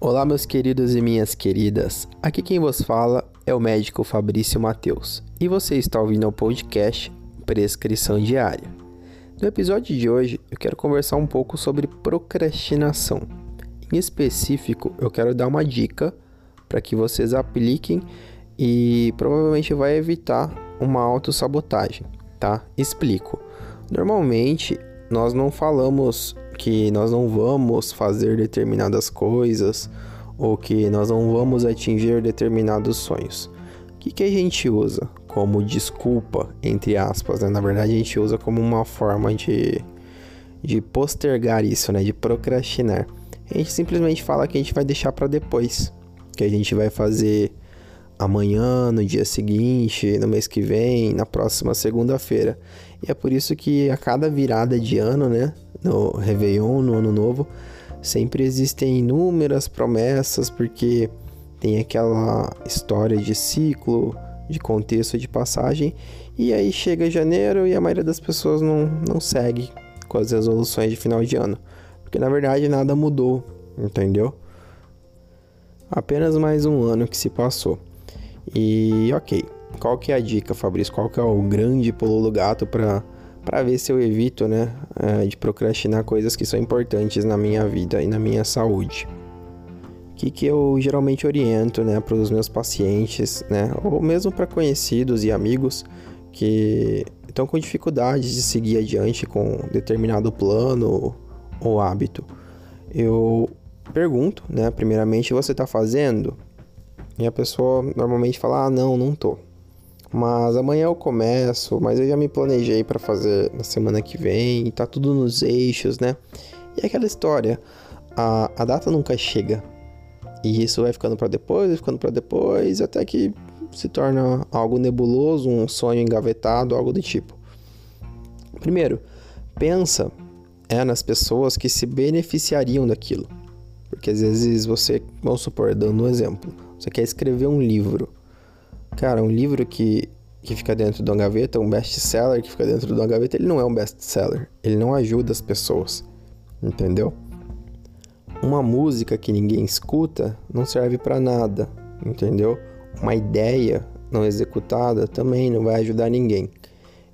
Olá, meus queridos e minhas queridas. Aqui quem vos fala é o médico Fabrício Mateus e você está ouvindo o podcast Prescrição Diária. No episódio de hoje, eu quero conversar um pouco sobre procrastinação. Em específico, eu quero dar uma dica para que vocês apliquem e provavelmente vai evitar uma autossabotagem, tá? Explico. Normalmente, nós não falamos que nós não vamos fazer determinadas coisas ou que nós não vamos atingir determinados sonhos. O que, que a gente usa como desculpa, entre aspas, né? Na verdade, a gente usa como uma forma de, de postergar isso, né? De procrastinar. A gente simplesmente fala que a gente vai deixar para depois, que a gente vai fazer amanhã, no dia seguinte, no mês que vem, na próxima segunda-feira. E é por isso que a cada virada de ano, né, no Réveillon, no Ano Novo, sempre existem inúmeras promessas, porque tem aquela história de ciclo, de contexto de passagem, e aí chega janeiro e a maioria das pessoas não, não segue com as resoluções de final de ano, porque na verdade nada mudou, entendeu? Apenas mais um ano que se passou. E ok, qual que é a dica, Fabrício? Qual que é o grande pulo do gato para para ver se eu evito, né, é, de procrastinar coisas que são importantes na minha vida e na minha saúde. O que, que eu geralmente oriento, né, para os meus pacientes, né, ou mesmo para conhecidos e amigos que estão com dificuldades de seguir adiante com determinado plano ou hábito. Eu pergunto, né, primeiramente, você está fazendo? E a pessoa normalmente fala: Ah, não, não tô. Mas amanhã eu começo, mas eu já me planejei para fazer na semana que vem, tá tudo nos eixos, né? E aquela história, a, a data nunca chega. E isso vai ficando para depois, vai ficando para depois, até que se torna algo nebuloso, um sonho engavetado, algo do tipo. Primeiro, pensa é nas pessoas que se beneficiariam daquilo. Porque às vezes você, vamos supor, dando um exemplo, você quer escrever um livro. Cara, um livro que, que fica dentro de uma gaveta, um best-seller que fica dentro de uma gaveta, ele não é um best-seller. Ele não ajuda as pessoas. Entendeu? Uma música que ninguém escuta não serve para nada. Entendeu? Uma ideia não executada também não vai ajudar ninguém.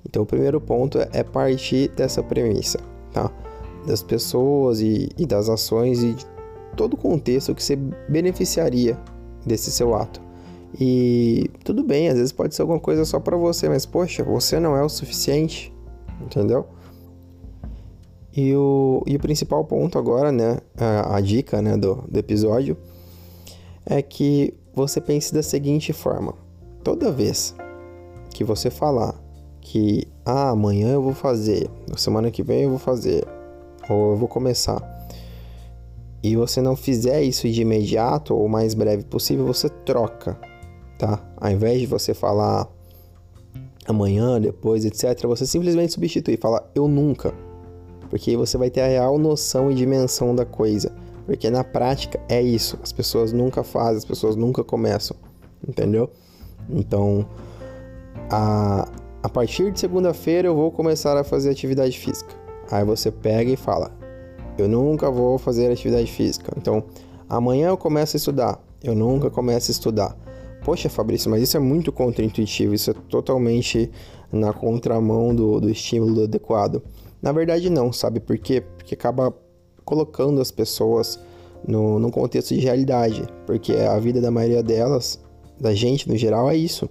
Então, o primeiro ponto é partir dessa premissa, tá? Das pessoas e, e das ações e de todo o contexto que você beneficiaria desse seu ato. E tudo bem, às vezes pode ser alguma coisa só para você, mas poxa, você não é o suficiente, entendeu? E o, e o principal ponto agora, né, a, a dica né, do, do episódio, é que você pense da seguinte forma: toda vez que você falar que ah, amanhã eu vou fazer, semana que vem eu vou fazer, ou eu vou começar, e você não fizer isso de imediato ou o mais breve possível, você troca, tá? Ao invés de você falar amanhã, depois, etc., você simplesmente substitui, fala eu nunca. Porque aí você vai ter a real noção e dimensão da coisa. Porque na prática é isso, as pessoas nunca fazem, as pessoas nunca começam, entendeu? Então, a, a partir de segunda-feira eu vou começar a fazer atividade física. Aí você pega e fala: eu nunca vou fazer atividade física. Então, amanhã eu começo a estudar. Eu nunca começo a estudar. Poxa, Fabrício, mas isso é muito contraintuitivo. Isso é totalmente na contramão do, do estímulo adequado. Na verdade, não, sabe por quê? Porque acaba colocando as pessoas no, num contexto de realidade. Porque a vida da maioria delas, da gente no geral, é isso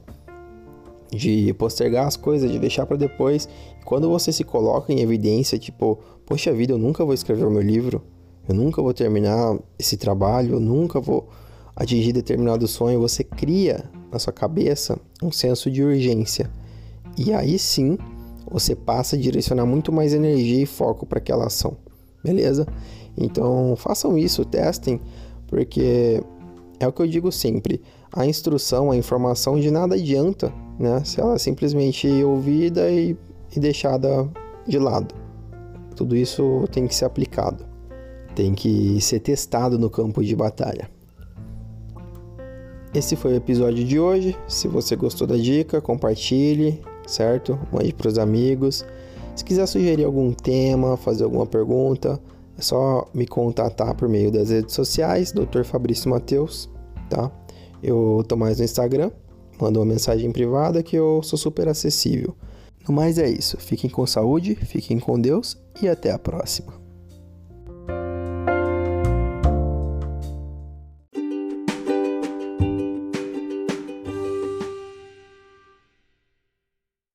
de postergar as coisas, de deixar para depois. Quando você se coloca em evidência, tipo, poxa vida, eu nunca vou escrever o meu livro, eu nunca vou terminar esse trabalho, eu nunca vou atingir determinado sonho, você cria na sua cabeça um senso de urgência. E aí sim, você passa a direcionar muito mais energia e foco para aquela ação. Beleza? Então, façam isso, testem, porque é o que eu digo sempre. A instrução, a informação de nada adianta né? Se ela é simplesmente ouvida e, e deixada de lado. Tudo isso tem que ser aplicado, tem que ser testado no campo de batalha. Esse foi o episódio de hoje. Se você gostou da dica, compartilhe, certo? Mande para os amigos. Se quiser sugerir algum tema, fazer alguma pergunta, É só me contatar por meio das redes sociais, Dr. Fabrício Mateus, tá? Eu tô mais no Instagram, manda uma mensagem privada que eu sou super acessível. No mais é isso. Fiquem com saúde, fiquem com Deus e até a próxima.